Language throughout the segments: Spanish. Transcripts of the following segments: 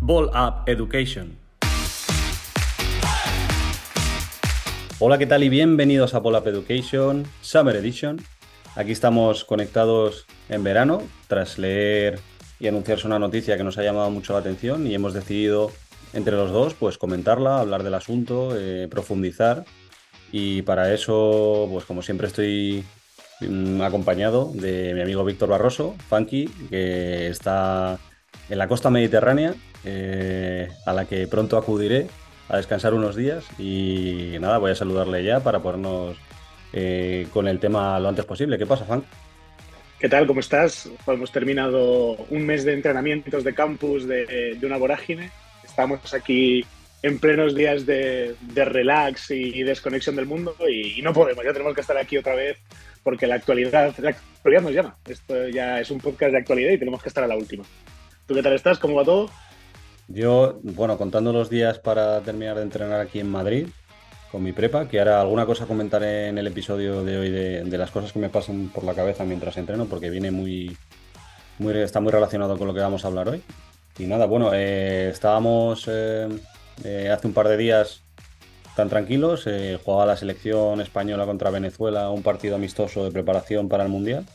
Ball Up Education. Hola, ¿qué tal? Y bienvenidos a Ball Up Education Summer Edition. Aquí estamos conectados en verano tras leer y anunciarse una noticia que nos ha llamado mucho la atención y hemos decidido entre los dos pues comentarla, hablar del asunto, eh, profundizar y para eso pues como siempre estoy acompañado de mi amigo Víctor Barroso, Funky, que está en la costa mediterránea, eh, a la que pronto acudiré a descansar unos días y nada, voy a saludarle ya para ponernos eh, con el tema lo antes posible. ¿Qué pasa, Funk? ¿Qué tal? ¿Cómo estás? Hemos terminado un mes de entrenamientos de campus de, una vorágine. Estamos aquí en plenos días de, relax y, desconexión del mundo y, no podemos, ya tenemos que estar aquí otra vez porque la actualidad, la actualidad nos llama. Esto ya es un podcast de actualidad y tenemos que estar a la última. ¿Tú qué tal estás? ¿Cómo va todo? Yo, bueno, contando los días para terminar de entrenar aquí en Madrid con mi prepa, que ahora alguna cosa comentaré en el episodio de hoy de, las cosas que me pasan por la cabeza mientras entreno, porque viene muy, muy, está muy relacionado con lo que vamos a hablar hoy. Y nada, bueno, eh, estábamos eh, eh, hace un par de días tan tranquilos, jugaba la selección española contra Venezuela, un partido amistoso de preparación para el Mundial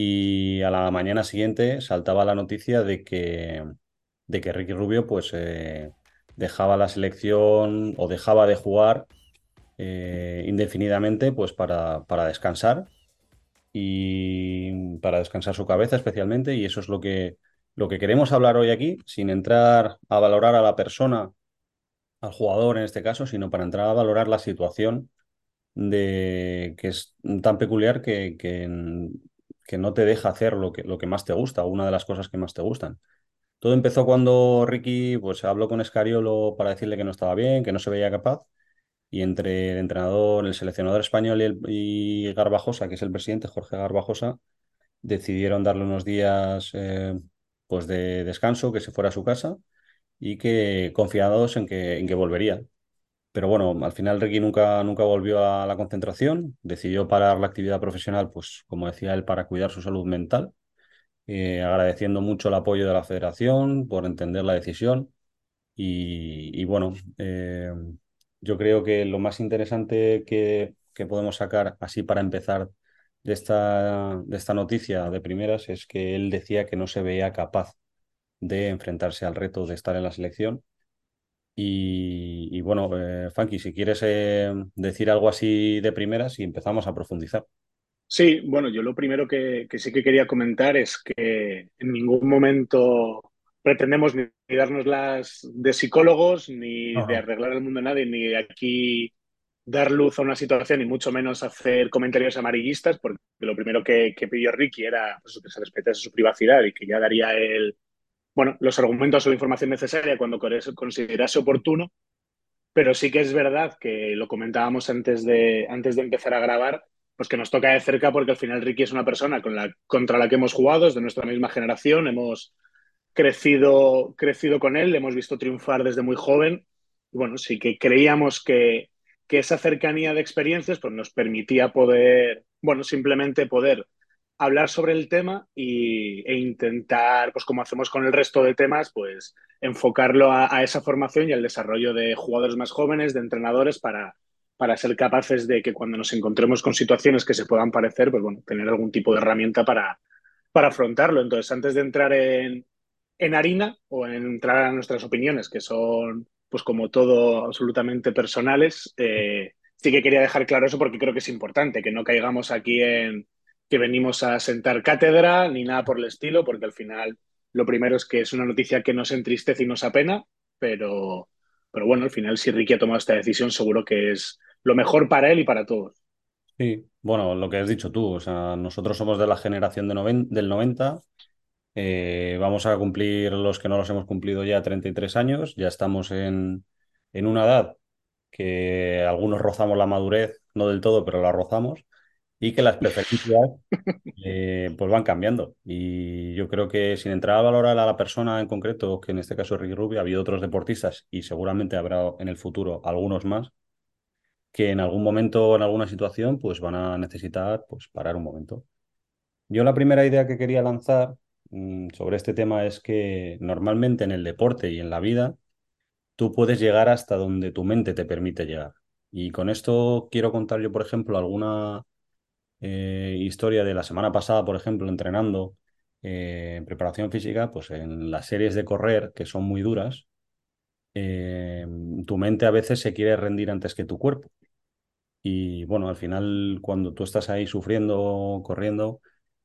y a la mañana siguiente saltaba la noticia de que, de que Ricky Rubio pues eh, dejaba la selección o dejaba de jugar eh, indefinidamente pues para, para, descansar y para descansar su cabeza especialmente y eso es lo que, lo que queremos hablar hoy aquí sin entrar a valorar a la persona, al jugador en este caso, sino para entrar a valorar la situación de que es tan peculiar que, que que no te deja hacer lo que, lo que más te gusta, o una de las cosas que más te gustan. Todo empezó cuando Ricky pues, habló con Escariolo para decirle que no estaba bien, que no se veía capaz, y entre el entrenador, el seleccionador español y Garbajosa, que es el presidente, Jorge Garbajosa, decidieron darle unos días eh, pues de descanso, que se fuera a su casa y que confiados en que, en que volvería. Pero bueno, al final Ricky nunca, nunca volvió a la concentración, decidió parar la actividad profesional, pues como decía él, para cuidar su salud mental, eh, agradeciendo mucho el apoyo de la federación por entender la decisión. Y, bueno, eh, yo creo que lo más interesante que, que, podemos sacar así para empezar esta, de esta noticia de primeras es que él decía que no se veía capaz de enfrentarse al reto de estar en la selección y, bueno, eh, Funky, si quieres eh, decir algo así de primeras y empezamos a profundizar. Sí, bueno, yo lo primero que, sí que quería comentar es que en ningún momento pretendemos ni darnos las de psicólogos, ni de arreglar el mundo a nadie, ni aquí dar luz a una situación, y mucho menos hacer comentarios amarillistas, porque lo primero que, pidió Ricky era pues, que se respetase su privacidad y que ya daría el bueno, los argumentos o la información necesaria cuando considerase oportuno, pero sí que es verdad que lo comentábamos antes de, antes de empezar a grabar, pues que nos toca de cerca porque al final Ricky es una persona contra la que hemos jugado, es de nuestra misma generación, hemos crecido, crecido con él, le hemos visto triunfar desde muy joven. Bueno, sí que creíamos que, que esa cercanía de experiencias pues nos permitía poder, bueno, simplemente poder hablar sobre el tema y, e intentar, pues como hacemos con el resto de temas, pues enfocarlo a, esa formación y al desarrollo de jugadores más jóvenes, de entrenadores, para, para ser capaces de que cuando nos encontremos con situaciones que se puedan parecer, pues bueno, tener algún tipo de herramienta para, para afrontarlo. Entonces, antes de entrar en, en harina o en entrar a nuestras opiniones, que son, pues como todo, absolutamente personales, eh, sí que quería dejar claro eso porque creo que es importante, que no caigamos aquí en que venimos a sentar cátedra ni nada por el estilo, porque al final lo primero es que es una noticia que nos entristece y nos apena, pero, pero bueno, al final si Ricky ha tomado esta decisión seguro que es lo mejor para él y para todos. Sí, bueno, lo que has dicho tú, o sea, nosotros somos de la generación de del 90, eh, vamos a cumplir los que no los hemos cumplido ya 33 años, ya estamos en, en una edad que algunos rozamos la madurez, no del todo, pero la rozamos y que las preferencias eh, pues van cambiando. Y yo creo que sin entrar a valorar a la persona en concreto, que en este caso es Ricky Rubio, ha habido otros deportistas y seguramente habrá en el futuro algunos más, que en algún momento, en alguna situación, pues van a necesitar pues, parar un momento. Yo la primera idea que quería lanzar mm, sobre este tema es que normalmente en el deporte y en la vida tú puedes llegar hasta donde tu mente te permite llegar. Y con esto quiero contar yo, por ejemplo, alguna eh, historia de la semana pasada, por ejemplo, entrenando eh, preparación física, pues en las series de correr, que son muy duras, eh, tu mente a veces se quiere rendir antes que tu cuerpo. Y bueno, al final, cuando tú estás ahí sufriendo, corriendo,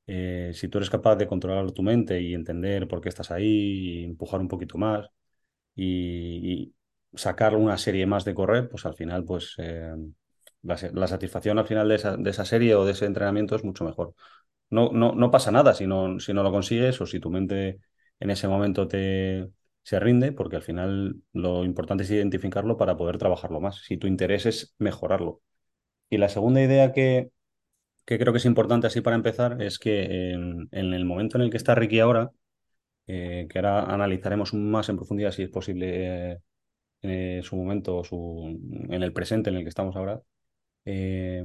si tú eres capaz de controlar tu mente y entender por qué estás ahí, empujar un poquito más y, y sacar una serie más de correr, pues al final, pues la, satisfacción al final de esa, serie o de ese entrenamiento es mucho mejor. No, no, no pasa nada si no, si no lo consigues o si tu mente en ese momento te, se rinde, porque al final lo importante es identificarlo para poder trabajarlo más, si tu interés es mejorarlo. Y la segunda idea que, que creo que es importante así para empezar es que en, en el momento en el que está Ricky ahora, eh, que ahora analizaremos más en profundidad si es posible eh, su momento, su, en el presente en el que estamos ahora, eh,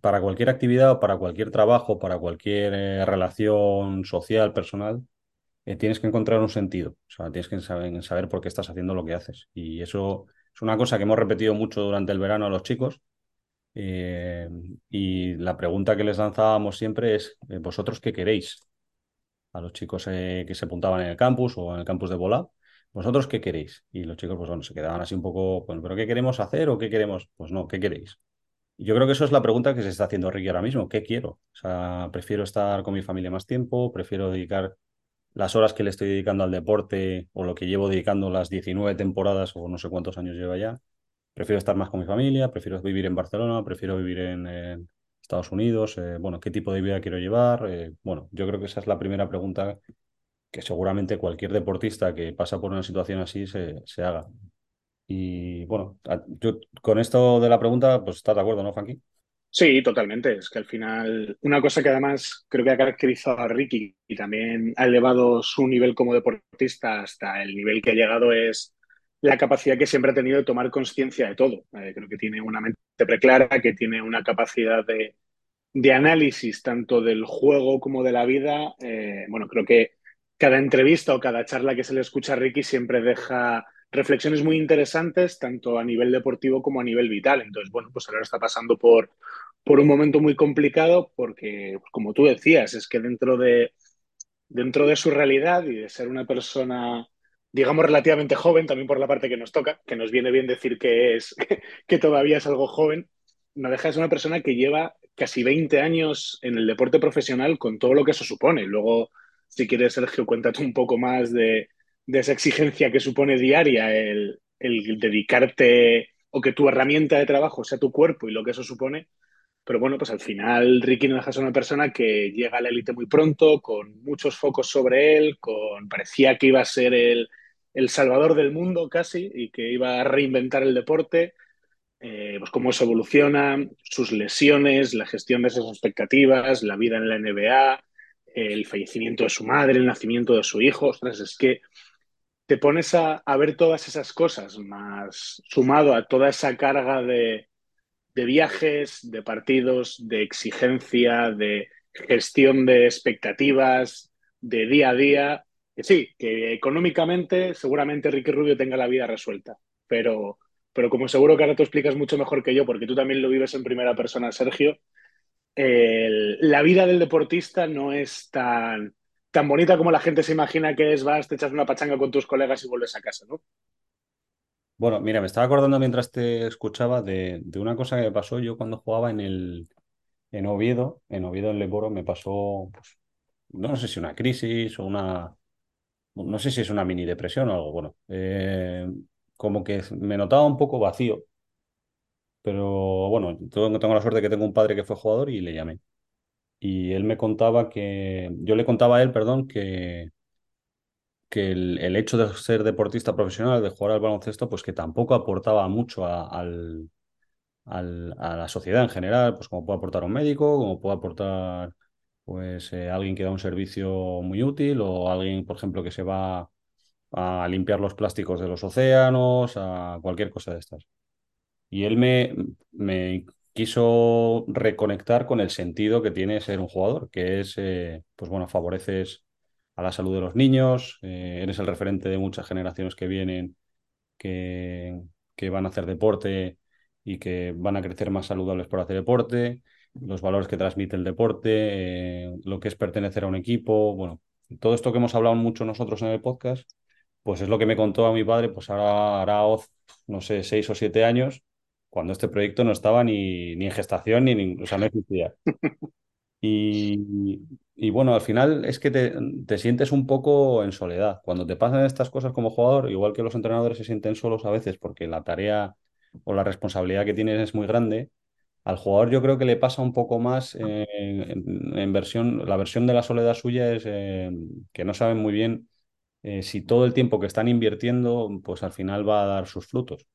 para cualquier actividad, para cualquier trabajo, para cualquier eh, relación social, personal, eh, tienes que encontrar un sentido. O sea, tienes que saber, por qué estás haciendo lo que haces. Y eso es una cosa que hemos repetido mucho durante el verano a los chicos. Eh, y la pregunta que les lanzábamos siempre es, ¿vosotros qué queréis? A los chicos que se apuntaban en el campus o en el campus de Bola, ¿vosotros qué queréis? Y los chicos, pues bueno, se quedaban así un poco, bueno, ¿pero qué queremos hacer o qué queremos? Pues no, ¿qué queréis? Yo creo que eso es la pregunta que se está haciendo Ricky ahora mismo. ¿Qué quiero? O sea, prefiero estar con mi familia más tiempo, prefiero dedicar las horas que le estoy dedicando al deporte o lo que llevo dedicando las 19 temporadas o no sé cuántos años lleva ya. Prefiero estar más con mi familia, prefiero vivir en Barcelona, prefiero vivir en, Estados Unidos. Eh, bueno, ¿qué tipo de vida quiero llevar? Eh, bueno, yo creo que esa es la primera pregunta que seguramente cualquier deportista que pasa por una situación así se, se haga. Y bueno, yo con esto de la pregunta, pues estás de acuerdo, ¿no, Frankie? Sí, totalmente. Es que al final, una cosa que además creo que ha caracterizado a Ricky y también ha elevado su nivel como deportista hasta el nivel que ha llegado es la capacidad que siempre ha tenido de tomar conciencia de todo. Eh, creo que tiene una mente preclara, que tiene una capacidad de, de análisis tanto del juego como de la vida. Eh, bueno, creo que cada entrevista o cada charla que se le escucha a Ricky siempre deja reflexiones muy interesantes, tanto a nivel deportivo como a nivel vital. Entonces, bueno, pues ahora está pasando por, por un momento muy complicado porque, como tú decías, es que dentro de, dentro de su realidad y de ser una persona, digamos, relativamente joven, también por la parte que nos toca, que nos viene bien decir que, es, que todavía es algo joven, no deja de ser una persona que lleva casi 20 años en el deporte profesional con todo lo que eso supone. Luego, si quieres, Sergio, cuéntate un poco más de, de esa exigencia que supone diaria el, el, dedicarte o que tu herramienta de trabajo sea tu cuerpo y lo que eso supone. Pero bueno, pues al final Ricky no deja de ser una persona que llega a la élite muy pronto, con muchos focos sobre él, con parecía que iba a ser el, el salvador del mundo casi y que iba a reinventar el deporte. Eh, pues cómo se evoluciona, sus lesiones, la gestión de esas expectativas, la vida en la NBA, el fallecimiento de su madre, el nacimiento de su hijo. Es que te pones a, ver todas esas cosas, más sumado a toda esa carga de, viajes, de partidos, de exigencia, de gestión de expectativas, de día a día. Sí, que económicamente seguramente Ricky Rubio tenga la vida resuelta, pero, pero como seguro que ahora tú explicas mucho mejor que yo, porque tú también lo vives en primera persona, Sergio, la vida del deportista no es tan tan bonita como la gente se imagina que es, vas, te echas una pachanga con tus colegas y vuelves a casa, ¿no? Bueno, mira, me estaba acordando mientras te escuchaba de, de una cosa que me pasó. Yo cuando jugaba en el en Oviedo, en Oviedo en Leboro me pasó, pues, no sé si una crisis o una, no sé si es una mini depresión o algo, bueno, eh, como que me notaba un poco vacío, pero bueno, tengo, tengo la suerte que tengo un padre que fue jugador y le llamé y él me contaba que, yo le contaba a él, perdón, que, que el, el, hecho de ser deportista profesional, de jugar al baloncesto, pues que tampoco aportaba mucho a, al, al, a la sociedad en general, pues como puede aportar un médico, como puede aportar pues eh, alguien que da un servicio muy útil o alguien, por ejemplo, que se va a limpiar los plásticos de los océanos, a cualquier cosa de estas. Y él me, me quiso reconectar con el sentido que tiene ser un jugador, que es, eh, pues bueno, favoreces a la salud de los niños, eh, eres el referente de muchas generaciones que vienen, que, que van a hacer deporte y que van a crecer más saludables por hacer deporte, los valores que transmite el deporte, eh, lo que es pertenecer a un equipo, bueno, todo esto que hemos hablado mucho nosotros en el podcast, pues es lo que me contó a mi padre, pues ahora hará, no sé, seis o siete años, cuando este proyecto no estaba ni, ni en gestación, ni, o sea, no existía. Y, y, bueno, al final es que te, te, sientes un poco en soledad. Cuando te pasan estas cosas como jugador, igual que los entrenadores se sienten solos a veces porque la tarea o la responsabilidad que tienes es muy grande, al jugador yo creo que le pasa un poco más eh, en, versión, la versión de la soledad suya es eh, que no saben muy bien eh, si todo el tiempo que están invirtiendo, pues al final va a dar sus frutos.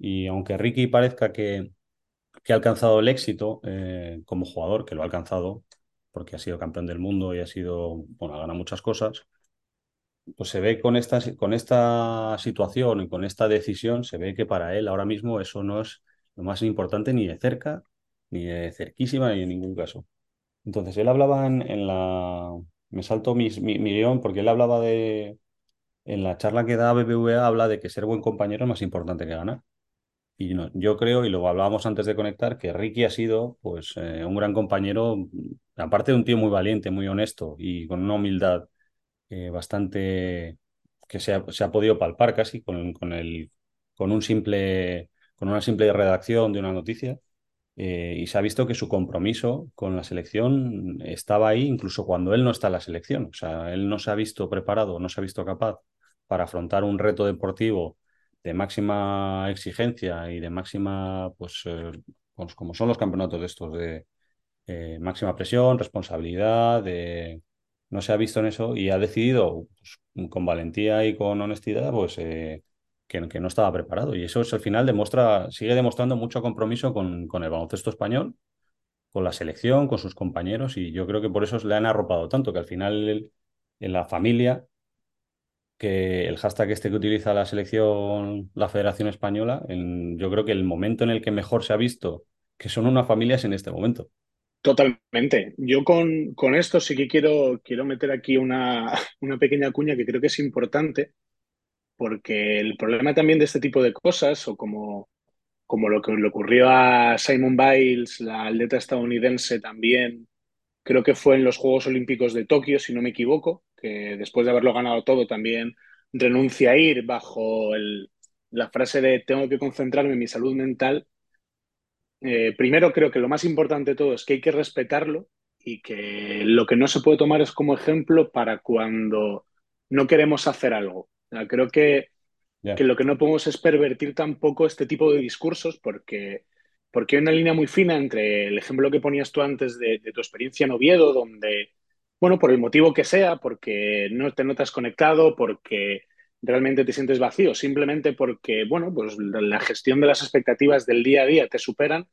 Y aunque Ricky parezca que, que ha alcanzado el éxito como jugador, que lo ha alcanzado, porque ha sido campeón del mundo y ha sido, bueno, ha ganado muchas cosas, pues se ve con esta, con esta situación y con esta decisión, se ve que para él ahora mismo eso no es lo más importante ni de cerca, ni de cerquísima, ni en ningún caso. Entonces, él hablaba en, la... Me salto mi, mi, guion porque él hablaba de... En la charla que da BBVA habla de que ser buen compañero es más importante que ganar. Y no, yo creo, y lo hablábamos antes de conectar, que Ricky ha sido pues, eh, un gran compañero, aparte de un tío muy valiente, muy honesto y con una humildad eh, bastante que se ha, se ha, podido palpar casi con, con, el, con un simple con una simple redacción de una noticia eh, y se ha visto que su compromiso con la selección estaba ahí incluso cuando él no está en la selección. O sea, él no se ha visto preparado, no se ha visto capaz para afrontar un reto deportivo de máxima exigencia y de máxima, pues, eh, pues como son los campeonatos estos, de eh, máxima presión, responsabilidad, de... no se ha visto en eso y ha decidido pues, con valentía y con honestidad, pues que, no estaba preparado. Y eso es, al final demuestra, sigue demostrando mucho compromiso con, con, el baloncesto español, con la selección, con sus compañeros, y yo creo que por eso le han arropado tanto, que al final en la familia, que el hashtag este que utiliza la selección, la Federación Española, en, yo creo que el momento en el que mejor se ha visto que son una familia es en este momento. Totalmente. Yo con, con esto sí que quiero, quiero meter aquí una, una pequeña cuña que creo que es importante, porque el problema también de este tipo de cosas, o como, como lo que le ocurrió a Simon Biles, la atleta estadounidense también, creo que fue en los Juegos Olímpicos de Tokio, si no me equivoco, que después de haberlo ganado todo también renuncia a ir bajo el, la frase de tengo que concentrarme en mi salud mental. Eh, primero creo que lo más importante de todo es que hay que respetarlo y que lo que no se puede tomar es como ejemplo para cuando no queremos hacer algo creo que, que, lo que no podemos es pervertir tampoco este tipo de discursos porque, porque hay una línea muy fina entre el ejemplo que ponías tú antes de, tu experiencia en Oviedo, donde, bueno, por el motivo que sea, porque no te notas conectado, porque realmente te sientes vacío, simplemente porque, bueno, pues la gestión de las expectativas del día a día te superan.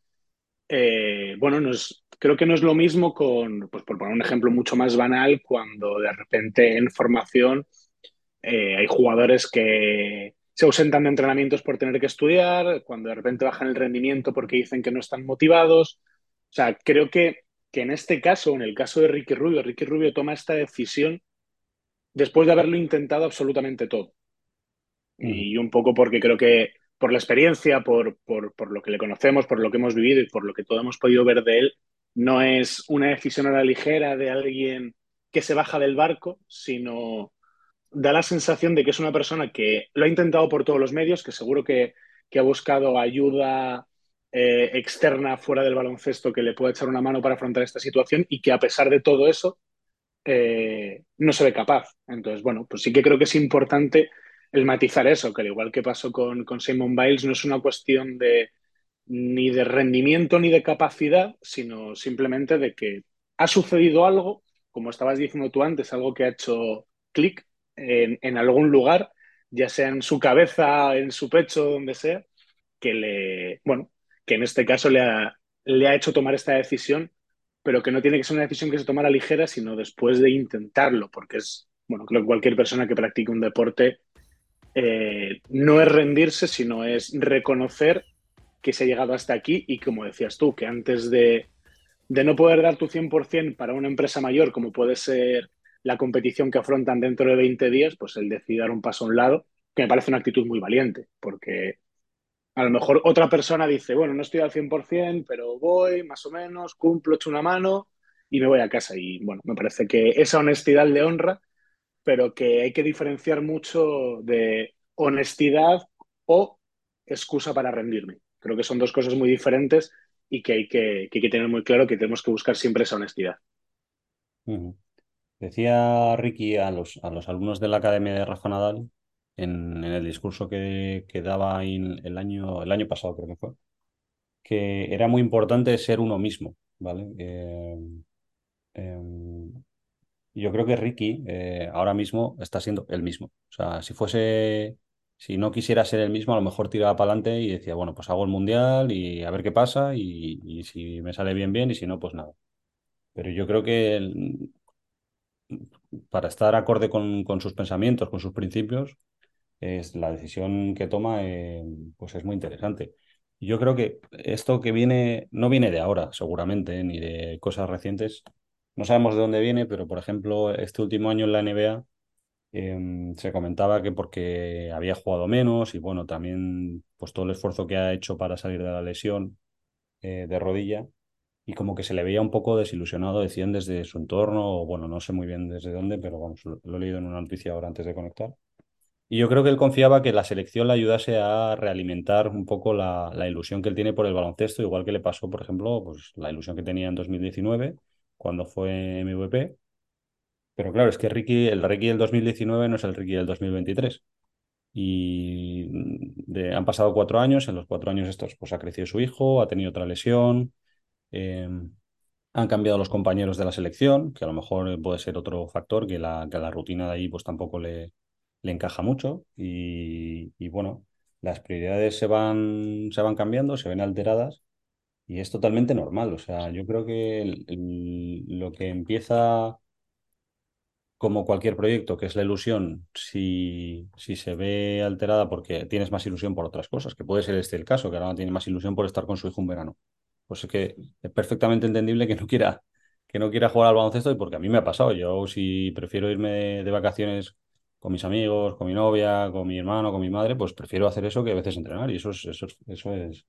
Eh, bueno, no es, creo que no es lo mismo con, pues por poner un ejemplo mucho más banal, cuando de repente en formación eh, hay jugadores que se ausentan de entrenamientos por tener que estudiar, cuando de repente bajan el rendimiento porque dicen que no están motivados. O sea, creo que, que en este caso, en el caso de Ricky Rubio, Ricky Rubio toma esta decisión después de haberlo intentado absolutamente todo. Y un poco porque creo que por la experiencia, por, por, por, lo que le conocemos, por lo que hemos vivido y por lo que todo hemos podido ver de él, no es una decisión a la ligera de alguien que se baja del barco, sino da la sensación de que es una persona que lo ha intentado por todos los medios, que seguro que, ha buscado ayuda eh, externa fuera del baloncesto que le pueda echar una mano para afrontar esta situación y que a pesar de todo eso eh, no se ve capaz. Entonces, bueno, pues sí que creo que es importante el matizar eso, que al igual que pasó con, con Simon Biles, no es una cuestión de ni de rendimiento ni de capacidad, sino simplemente de que ha sucedido algo, como estabas diciendo tú antes, algo que ha hecho clic en, algún lugar, ya sea en su cabeza, en su pecho, donde sea, que le, bueno, que en este caso le ha, le ha hecho tomar esta decisión, pero que no tiene que ser una decisión que se tomara ligera, sino después de intentarlo, porque es, bueno, creo que cualquier persona que practique un deporte eh, no es rendirse, sino es reconocer que se ha llegado hasta aquí y como decías tú, que antes de, de no poder dar tu 100% para una empresa mayor como puede ser la competición que afrontan dentro de 20 días, pues él decide dar un paso a un lado, que me parece una actitud muy valiente, porque a lo mejor otra persona dice, bueno, no estoy al 100%, pero voy más o menos, cumplo, echo una mano y me voy a casa. Y bueno, me parece que esa honestidad le honra, pero que hay que diferenciar mucho de honestidad o excusa para rendirme. Creo que son dos cosas muy diferentes y que hay que, que, tener muy claro que tenemos que buscar siempre esa honestidad. Decía Ricky a los, a los alumnos de la Academia de Rafa Nadal en, el discurso que, que daba el, año, el año pasado, creo que fue, que era muy importante ser uno mismo, ¿vale? Eh, em, yo creo que Ricky eh, ahora mismo está siendo el mismo. O sea, si fuese, si no quisiera ser el mismo, a lo mejor tiraba para adelante y decía, bueno, pues hago el mundial y a ver qué pasa y, y si me sale bien, bien y si no, pues nada. Pero yo creo que para estar acorde con, con, sus pensamientos, con sus principios, es la decisión que toma, eh, pues es muy interesante. Yo creo que esto que viene, no viene de ahora, seguramente, ni de cosas recientes. No sabemos de dónde viene, pero por ejemplo, este último año en la NBA em, se comentaba que porque había jugado menos y bueno, también pues todo el esfuerzo que ha hecho para salir de la lesión eh, de rodilla y como que se le veía un poco desilusionado, decían desde su entorno, o bueno, no sé muy bien desde dónde, pero vamos, lo he leído en una noticia ahora antes de conectar y yo creo que él confiaba que la selección le ayudase a realimentar un poco la, ilusión que él tiene por el baloncesto, igual que le pasó, por ejemplo, pues, la ilusión que tenía en 2019, cuando fue MVP. Pero claro, es que Ricky, el Ricky del 2019 no es el Ricky del 2023. Y han pasado cuatro años, en los cuatro años estos, pues ha crecido su hijo, ha tenido otra lesión, em, han cambiado los compañeros de la selección, que a lo mejor puede ser otro factor, que la, que la rutina de ahí pues tampoco le, le encaja mucho y, bueno, las prioridades se van, se van cambiando, se ven alteradas y es totalmente normal. O sea, yo creo que lo que empieza como cualquier proyecto, que es la ilusión, si, si se ve alterada porque tienes más ilusión por otras cosas, que puede ser este el caso, que ahora tiene más ilusión por estar con su hijo un verano. Pues es que es perfectamente entendible que no quiera, que no quiera jugar al baloncesto y porque a mí me ha pasado. Yo si prefiero irme de vacaciones con mis amigos, con mi novia, con mi hermano, con mi madre, pues prefiero hacer eso que a veces entrenar y eso es... Eso eso es...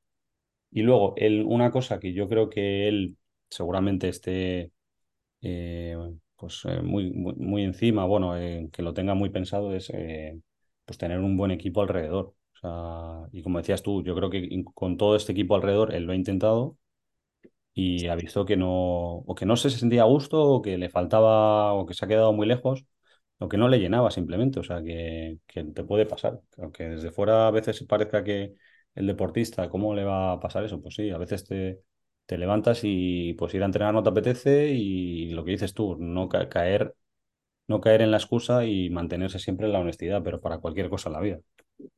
Y luego, él, una cosa que yo creo que él seguramente esté eh, pues, eh, muy, muy, encima, bueno, eh, que lo tenga muy pensado es pues tener un buen equipo alrededor. O sea, y como decías tú, yo creo que con todo este equipo alrededor él lo ha intentado y ha visto que no, o que no se sentía a gusto, o que le faltaba, o que se ha quedado muy lejos lo que no le llenaba simplemente, o sea, que, te puede pasar. Aunque desde fuera a veces parezca que el deportista, ¿cómo le va a pasar eso? Pues sí, a veces te, te levantas y pues ir a entrenar no te apetece y lo que dices tú, no caer, no caer en la excusa y mantenerse siempre en la honestidad, pero para cualquier cosa en la vida.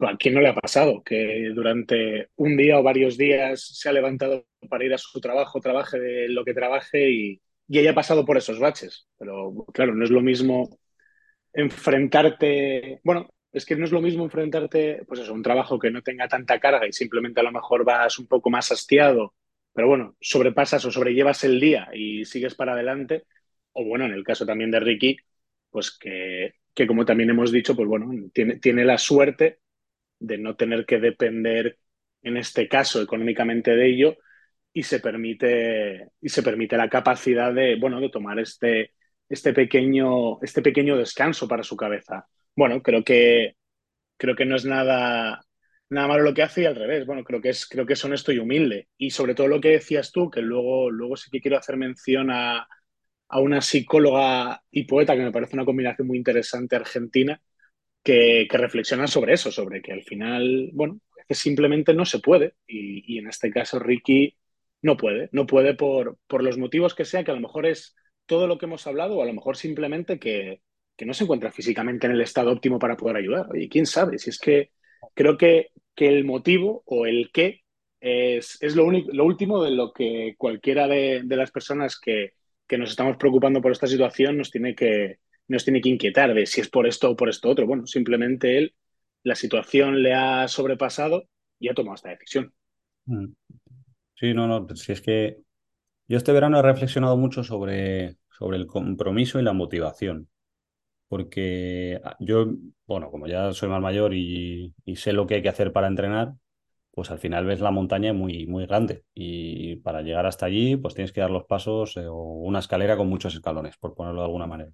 ¿A quién no le ha pasado que durante un día o varios días se ha levantado para ir a su trabajo, trabaje de lo que trabaje y, y haya pasado por esos baches? Pero claro, no es lo mismo enfrentarte, bueno, es que no es lo mismo enfrentarte, pues eso, un trabajo que no tenga tanta carga y simplemente a lo mejor vas un poco más hastiado, pero bueno, sobrepasas o sobrellevas el día y sigues para adelante, o bueno, en el caso también de Ricky, pues que, que como también hemos dicho, pues bueno, tiene, tiene la suerte de no tener que depender, en este caso, económicamente de ello, y se permite, y se permite la capacidad de, bueno, de tomar este, este pequeño, este pequeño descanso para su cabeza. Bueno, creo que, creo que no es nada, nada malo lo que hace y al revés. Bueno, creo que, es, creo que es honesto y humilde. Y sobre todo lo que decías tú, que luego, luego sí que quiero hacer mención a, a una psicóloga y poeta que me parece una combinación muy interesante argentina, que, que reflexiona sobre eso, sobre que al final, bueno, que simplemente no se puede. Y, y, en este caso Ricky no puede, no puede por, por los motivos que sea, que a lo mejor es todo lo que hemos hablado o a lo mejor simplemente que, que no se encuentra físicamente en el estado óptimo para poder ayudar. Y quién sabe, si es que creo que, que el motivo o el qué es, es lo, único, lo último de lo que cualquiera de, las personas que, que, nos estamos preocupando por esta situación nos tiene, que, nos tiene que inquietar de si es por esto o por esto otro. Bueno, simplemente él, la situación le ha sobrepasado y ha tomado esta decisión. Mm. Sí, no, no, si es que yo este verano he reflexionado mucho sobre, sobre el compromiso y la motivación. porque ah, yo, bueno, como ya soy más mayor y, sé lo que hay que hacer para entrenar, pues al final ves la montaña muy, muy grande y para llegar hasta allí, pues tienes que dar los pasos eh, o una escalera con muchos escalones, por ponerlo de alguna manera.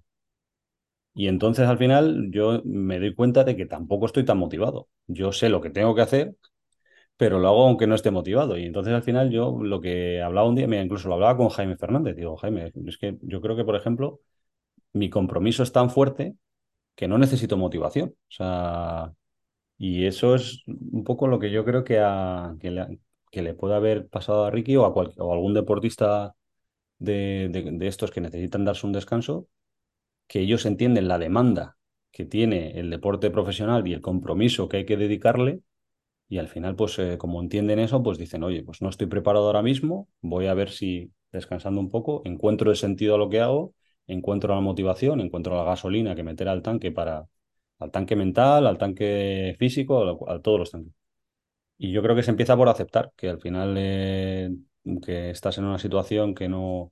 Y entonces al final yo me doy cuenta de que tampoco estoy tan motivado. Yo sé lo que tengo que hacer, pero lo hago aunque no esté motivado. Y entonces al final yo lo que hablaba un día, mira, incluso lo hablaba con Jaime Fernández, digo, Jaime, es que yo creo que, por ejemplo, mi compromiso es tan fuerte que no necesito motivación. O sea, y eso es un poco lo que yo creo que, que, le, que le puede haber pasado a Ricky o a, o algún deportista de, de, de estos que necesitan darse un descanso, que ellos entienden la demanda que tiene el deporte profesional y el compromiso que hay que dedicarle y al final, pues eh, como entienden eso, pues dicen, oye, pues no estoy preparado ahora mismo, voy a ver si descansando un poco, encuentro el sentido a lo que hago, encuentro la motivación, encuentro la gasolina que meter al tanque para, al tanque mental, al tanque físico, a, a todos los tanques. Y yo creo que se empieza por aceptar que al final eh, que estás en una situación que no,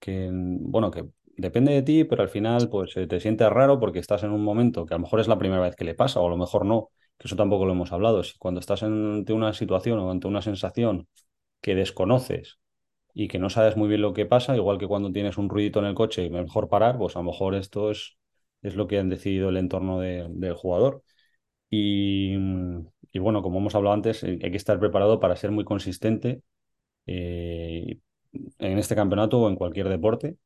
que, bueno, que depende de ti, pero al final pues eh, te sientes raro porque estás en un momento que a lo mejor es la primera vez que le pasa o a lo mejor no que eso tampoco lo hemos hablado, si cuando estás ante una situación o ante una sensación que desconoces y que no sabes muy bien lo que pasa, igual que cuando tienes un ruidito en el coche y mejor parar, pues a lo mejor esto es, es lo que han decidido el entorno de, del jugador. Y, y, bueno, como hemos hablado antes, eh, hay que estar preparado para ser muy consistente eh, en este campeonato o en cualquier deporte.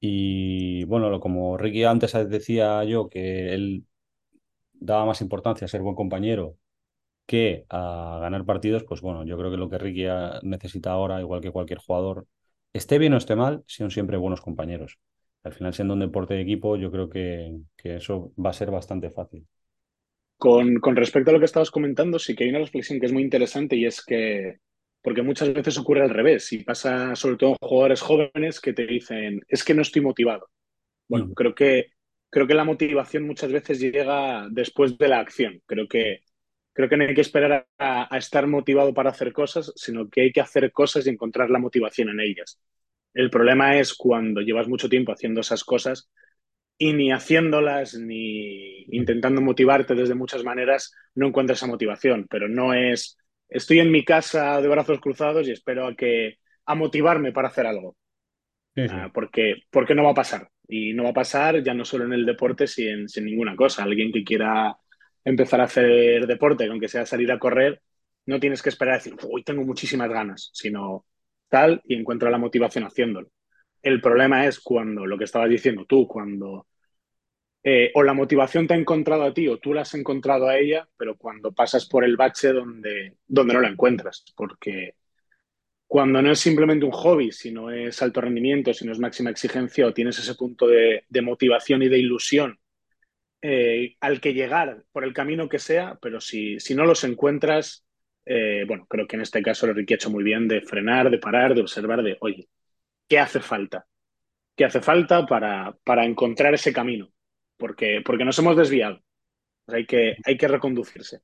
Y bueno, como Ricky antes decía yo, que él daba más importancia a ser buen compañero que a ganar partidos, pues bueno, yo creo que lo que Ricky necesita ahora, igual que cualquier jugador, esté bien o esté mal, son siempre buenos compañeros. Al final, siendo un deporte de equipo, yo creo que, que eso va a ser bastante fácil. Con, con, respecto a lo que estabas comentando, sí que hay una reflexión que es muy interesante y es que, porque muchas veces ocurre al revés y pasa sobre todo en jugadores jóvenes que te dicen, es que no estoy motivado. Bueno, creo que creo que la motivación muchas veces llega después de la acción. Creo que, creo que no hay que esperar a, estar motivado para hacer cosas, sino que hay que hacer cosas y encontrar la motivación en ellas. El problema es cuando llevas mucho tiempo haciendo esas cosas y ni haciéndolas ni intentando motivarte desde muchas maneras, no encuentras esa motivación. Pero no es, estoy en mi casa de brazos cruzados y espero a, que, a motivarme para hacer algo. Uh, porque, porque no va a pasar. Y no va a pasar ya no solo en el deporte, sino sin ninguna cosa. Alguien que quiera empezar a hacer deporte, aunque sea salir a correr, no tienes que esperar a decir, uy, tengo muchísimas ganas, sino tal y encuentra la motivación haciéndolo. El problema es cuando, lo que estabas diciendo tú, cuando eh, o la motivación te ha encontrado a ti o tú la has encontrado a ella, pero cuando pasas por el bache donde, donde no la encuentras, porque cuando no es simplemente un hobby, sino es alto rendimiento, sino es máxima exigencia o tienes ese punto de, motivación y de ilusión eh, al que llegar por el camino que sea, pero si, si no los encuentras, eh, bueno, creo que en este caso Ricky ha hecho muy bien de frenar, de parar, de observar, de, oye, ¿qué hace falta? ¿Qué hace falta para, para encontrar ese camino? Porque, porque nos hemos desviado. hay, que, hay que reconducirse.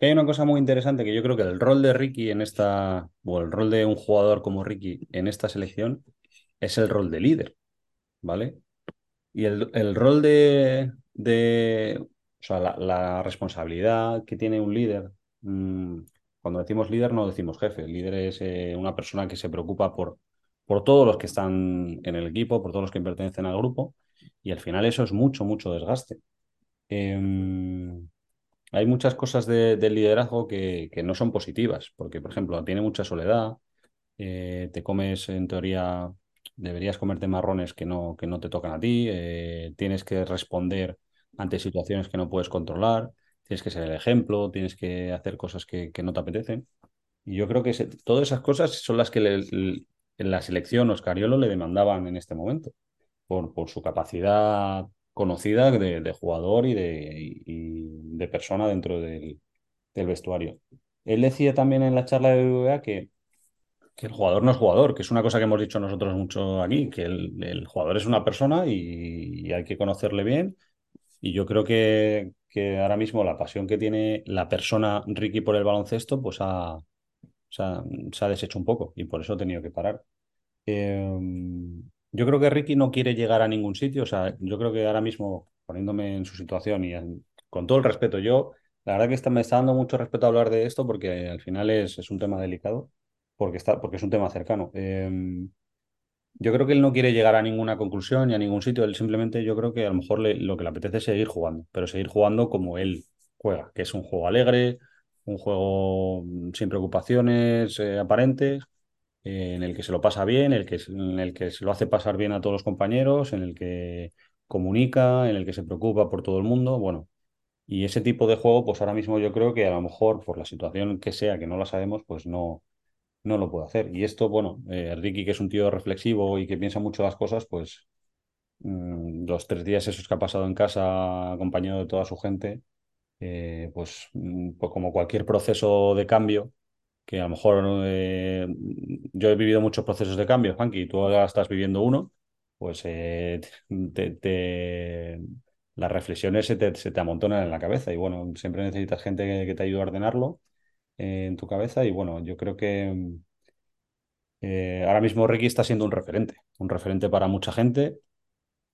Hay una cosa muy interesante que yo creo que el rol de Ricky en esta, o el rol de un jugador como Ricky en esta selección es el rol de líder, ¿vale? Y el, el rol de, de, o sea, la, responsabilidad que tiene un líder, mmm, cuando decimos líder no decimos jefe, el líder es eh, una persona que se preocupa por, por todos los que están en el equipo, por todos los que pertenecen al grupo, y al final eso es mucho, mucho desgaste. Eh, hay muchas cosas de, del liderazgo que, no son positivas, porque, por ejemplo, tiene mucha soledad, eh, te comes, en teoría, deberías comerte marrones que no, que no te tocan a ti, eh, tienes que responder ante situaciones que no puedes controlar, tienes que ser el ejemplo, tienes que hacer cosas que, que no te apetecen. Y yo creo que se, todas esas cosas son las que le, le, en la selección Oscariolo le demandaban en este momento, por, por su capacidad conocida de, jugador y de, persona dentro del, vestuario. Él decía también en la charla de BBVA que, el jugador no es jugador, que es una cosa que hemos dicho nosotros mucho aquí, que el, jugador es una persona y, hay que conocerle bien. Y yo creo que, ahora mismo la pasión que tiene la persona Ricky por el baloncesto, pues ha, se ha, ha deshecho un poco y por eso he tenido que parar. Eh, Yo creo que Ricky no quiere llegar a ningún sitio. O sea, yo creo que ahora mismo, poniéndome en su situación y con todo el respeto, yo, la verdad que está, me está dando mucho respeto hablar de esto porque al final es, un tema delicado, porque, está, porque es un tema cercano. Em, yo creo que él no quiere llegar a ninguna conclusión ni a ningún sitio. Él simplemente, yo creo que a lo mejor lo que le apetece es seguir jugando, pero seguir jugando como él juega, que es un juego alegre, un juego sin preocupaciones eh, aparentes en el que se lo pasa bien, el que, en el que se lo hace pasar bien a todos los compañeros, en el que comunica, en el que se preocupa por todo el mundo. Bueno, y ese tipo de juego, pues ahora mismo yo creo que a lo mejor por la situación que sea, que no la sabemos, pues no, no lo puede hacer. Y esto, bueno, eh, Ricky, que es un tío reflexivo y que piensa mucho las cosas, pues mm, los tres días esos que ha pasado en casa acompañado de toda su gente, eh, pues, mm, pues como cualquier proceso de cambio, que a lo mejor eh, yo he vivido muchos procesos de cambio, Juanqui, y tú ahora estás viviendo uno, pues eh, las reflexiones se te, se te, amontonan en la cabeza y bueno, siempre necesitas gente que, te ayude a ordenarlo eh, en tu cabeza y bueno, yo creo que ahora mismo Ricky está siendo un referente, un referente para mucha gente,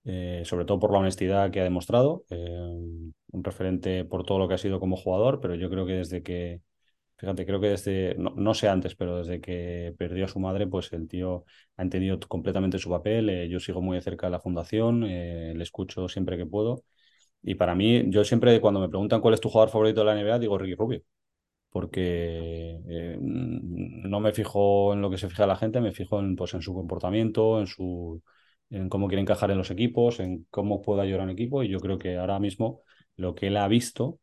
sobre todo por la honestidad que ha demostrado, un referente por todo lo que ha sido como jugador, pero yo creo que desde que Fíjate, creo que desde, no, sé antes, pero desde que perdió a su madre, pues el tío ha entendido completamente su papel. Eh, yo sigo muy de cerca de la fundación, eh, le escucho siempre que puedo. Y para mí, yo siempre cuando me preguntan cuál es tu jugador favorito de la NBA, digo Ricky Rubio. Porque eh, no me fijo en lo que se fija la gente, me fijo en, pues, en su comportamiento, en, su, en cómo quiere encajar en los equipos, en cómo puede ayudar a un equipo. Y yo creo que ahora mismo lo que él ha visto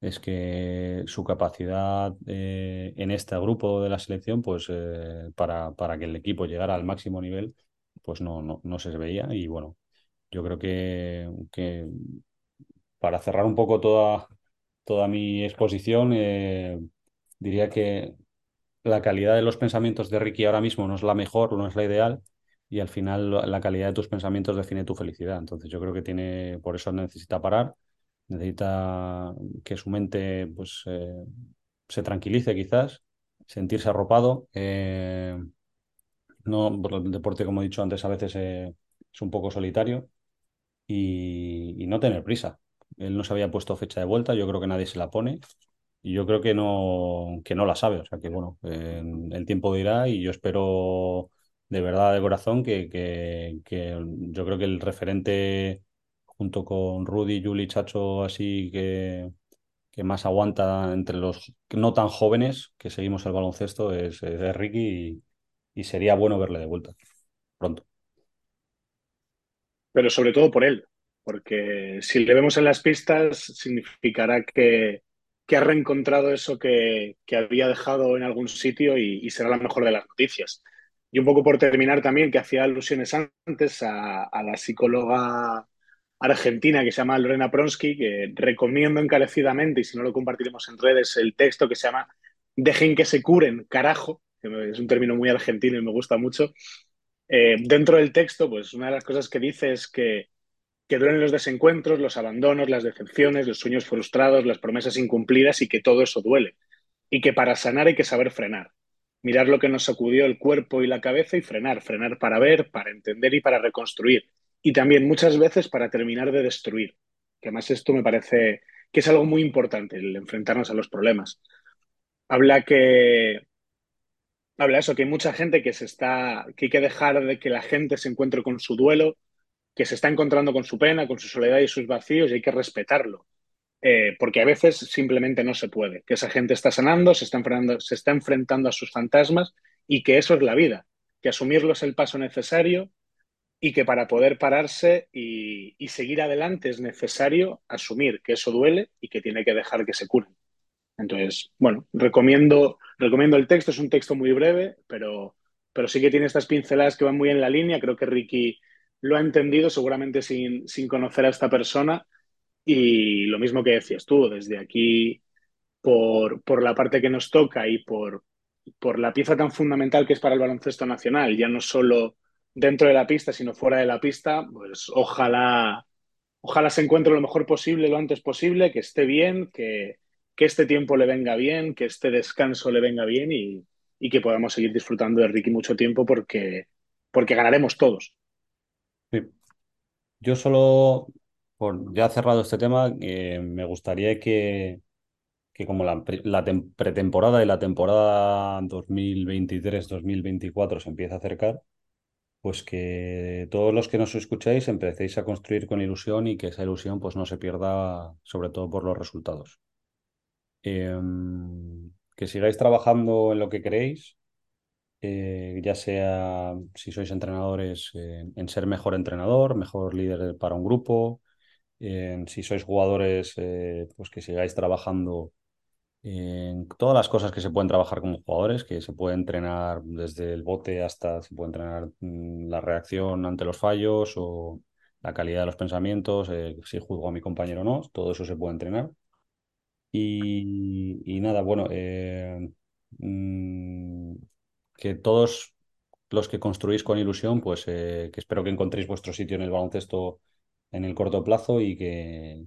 es que su capacidad eh, en este grupo de la selección, pues eh, para, para, que el equipo llegara al máximo nivel, pues no, no, no se veía. Y bueno, yo creo que, que para cerrar un poco toda, toda mi exposición, eh, diría que la calidad de los pensamientos de Ricky ahora mismo no es la mejor, no es la ideal, y al final la calidad de tus pensamientos define tu felicidad. Entonces yo creo que tiene, por eso necesita parar necesita que su mente pues, eh, se tranquilice quizás, sentirse arropado. Eh, no, el deporte, como he dicho antes, a veces eh, es un poco solitario y, no tener prisa. Él no se había puesto fecha de vuelta, yo creo que nadie se la pone y yo creo que no, que no la sabe. O sea que bueno, el tiempo dirá y yo espero de verdad, de corazón, que, que, que yo creo que el referente junto con Rudy, Juli, Chacho, así que, que más aguanta entre los no tan jóvenes que seguimos el baloncesto es, Ricky y, sería bueno verle de vuelta pronto. Pero sobre todo por él, porque si le vemos en las pistas significará que, que ha reencontrado eso que, que, había dejado en algún sitio y, será la mejor de las noticias. Y un poco por terminar también, que hacía alusiones antes a, a la psicóloga argentina que se llama Lorena Pronsky, que recomiendo encarecidamente, y si no lo compartiremos en redes, el texto que se llama Dejen que se curen, carajo, que es un término muy argentino y me gusta mucho. Eh, dentro del texto, pues una de las cosas que dice es que, que duelen los desencuentros, los abandonos, las decepciones, los sueños frustrados, las promesas incumplidas y que todo eso duele. Y que para sanar hay que saber frenar. Mirar lo que nos sacudió el cuerpo y la cabeza y frenar. Frenar para ver, para entender y para reconstruir y también muchas veces para terminar de destruir. Que además esto me parece que es algo muy importante, el enfrentarnos a los problemas. Habla que habla eso, que hay mucha gente que se está, que hay que dejar de que la gente se encuentre con su duelo, que se está encontrando con su pena, con su soledad y sus vacíos, y hay que respetarlo. Eh, porque a veces simplemente no se puede, que esa gente está sanando, se está, enfrentando, se está enfrentando a sus fantasmas y que eso es la vida, que asumirlo es el paso necesario y que para poder pararse y, seguir adelante es necesario asumir que eso duele y que tiene que dejar que se cure. Entonces, bueno, recomiendo, recomiendo el texto, es un texto muy breve, pero, pero sí que tiene estas pinceladas que van muy en la línea. Creo que Ricky lo ha entendido seguramente sin, sin conocer a esta persona. Y lo mismo que decías tú, desde aquí, por, por la parte que nos toca y por, por la pieza tan fundamental que es para el baloncesto nacional, ya no solo dentro de la pista, sino fuera de la pista, pues ojalá, ojalá se encuentre lo mejor posible, lo antes posible, que esté bien, que, que este tiempo le venga bien, que este descanso le venga bien y, y, que podamos seguir disfrutando de Ricky mucho tiempo porque, porque ganaremos todos. Yo solo, por ya cerrado este tema, eh, me gustaría que, que como la, la pretemporada y la temporada 2023-2024 se empieza a acercar, pues que todos los que nos escucháis empecéis a construir con ilusión y que esa ilusión pues no se pierda, sobre todo por los resultados. Em, que sigáis trabajando en lo que queréis, eh, ya sea si sois entrenadores, en ser mejor entrenador, mejor líder para un grupo, si sois jugadores, eh, pues que sigáis trabajando en todas las cosas que se pueden trabajar como jugadores, que se puede entrenar desde el bote hasta se puede entrenar mm, la reacción ante los fallos o la calidad de los pensamientos, eh, si juzgo a mi compañero o no, todo eso se puede entrenar. Y, nada, bueno, eh, mm, que todos los que construís con ilusión, pues eh, que espero que encontréis vuestro sitio en el baloncesto en el corto plazo y que,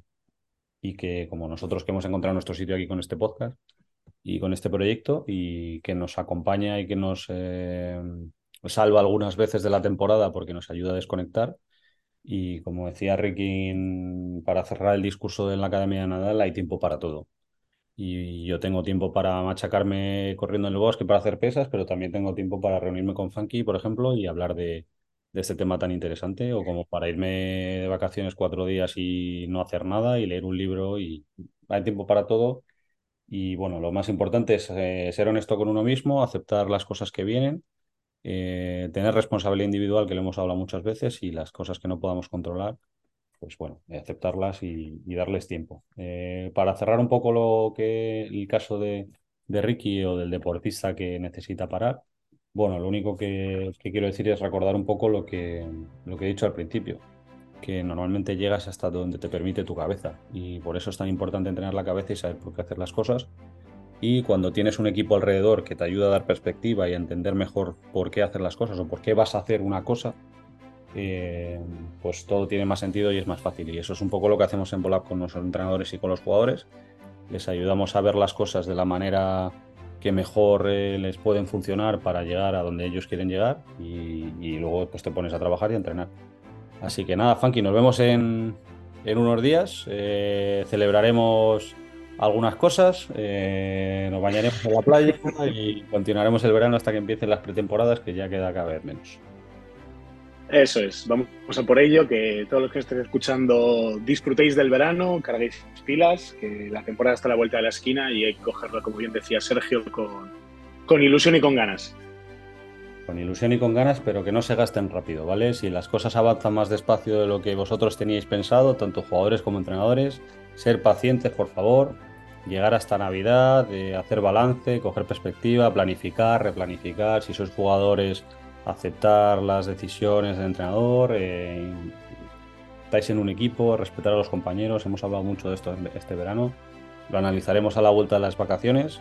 y que como nosotros que hemos encontrado nuestro sitio aquí con este podcast y con este proyecto y que nos acompaña y que nos eh, salva algunas veces de la temporada porque nos ayuda a desconectar. Y como decía Ricky, para cerrar el discurso de la Academia de Nadal, hay tiempo para todo. Y yo tengo tiempo para machacarme corriendo en el bosque para hacer pesas, pero también tengo tiempo para reunirme con Funky, por ejemplo, y hablar de, de este tema tan interesante, o como para irme de vacaciones cuatro días y no hacer nada y leer un libro y hay tiempo para todo. Y bueno, lo más importante es eh, ser honesto con uno mismo, aceptar las cosas que vienen, eh, tener responsabilidad individual, que lo hemos hablado muchas veces, y las cosas que no podamos controlar, pues bueno, aceptarlas y, darles tiempo. Eh, para cerrar un poco lo que el caso de, de Ricky o del deportista que necesita parar, bueno, lo único que, quiero decir es recordar un poco lo que, he dicho al principio, que normalmente llegas hasta donde te permite tu cabeza y por eso es tan importante entrenar la cabeza y saber por qué hacer las cosas. Y cuando tienes un equipo alrededor que te ayuda a dar perspectiva y a entender mejor por qué hacer las cosas o por qué vas a hacer una cosa, eh, pues todo tiene más sentido y es más fácil. Y eso es un poco lo que hacemos en Volab con nuestros entrenadores y con los jugadores. Les ayudamos a ver las cosas de la manera que mejor eh, les pueden funcionar para llegar a donde ellos quieren llegar y, luego pues te pones a trabajar y a entrenar. Así que nada, Funky, nos vemos en, unos días. Eh, celebraremos algunas cosas, eh, nos bañaremos en la playa y continuaremos el verano hasta que empiecen las pretemporadas, que ya queda cada vez menos. Eso es, vamos a por ello, que todos los que estéis escuchando disfrutéis del verano, carguéis pilas, que la temporada está a la vuelta de la esquina y hay que cogerlo, como bien decía Sergio, con, ilusión y con ganas. Con ilusión y con ganas, pero que no se gasten rápido, ¿vale? Si las cosas avanzan más despacio de lo que vosotros teníais pensado, tanto jugadores como entrenadores, ser pacientes, por favor, llegar hasta Navidad, de hacer balance, coger perspectiva, planificar, replanificar, si sois jugadores aceptar las decisiones del entrenador, eh, estáis en un equipo, respetar a los compañeros, hemos hablado mucho de esto este verano, lo analizaremos a la vuelta de las vacaciones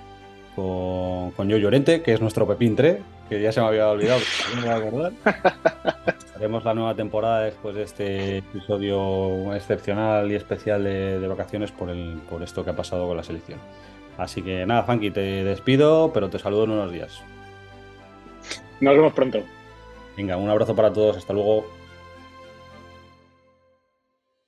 con, con Yo Llorente, que es nuestro Pepín 3, que ya se me había olvidado, no me voy a acordar. Haremos la nueva temporada después de este episodio excepcional y especial de, vacaciones por, el, por esto que ha pasado con la selección. Así que nada, Funky, te despido, pero te saludo en unos días. Nos vemos pronto. Venga, un abrazo para todos, hasta luego.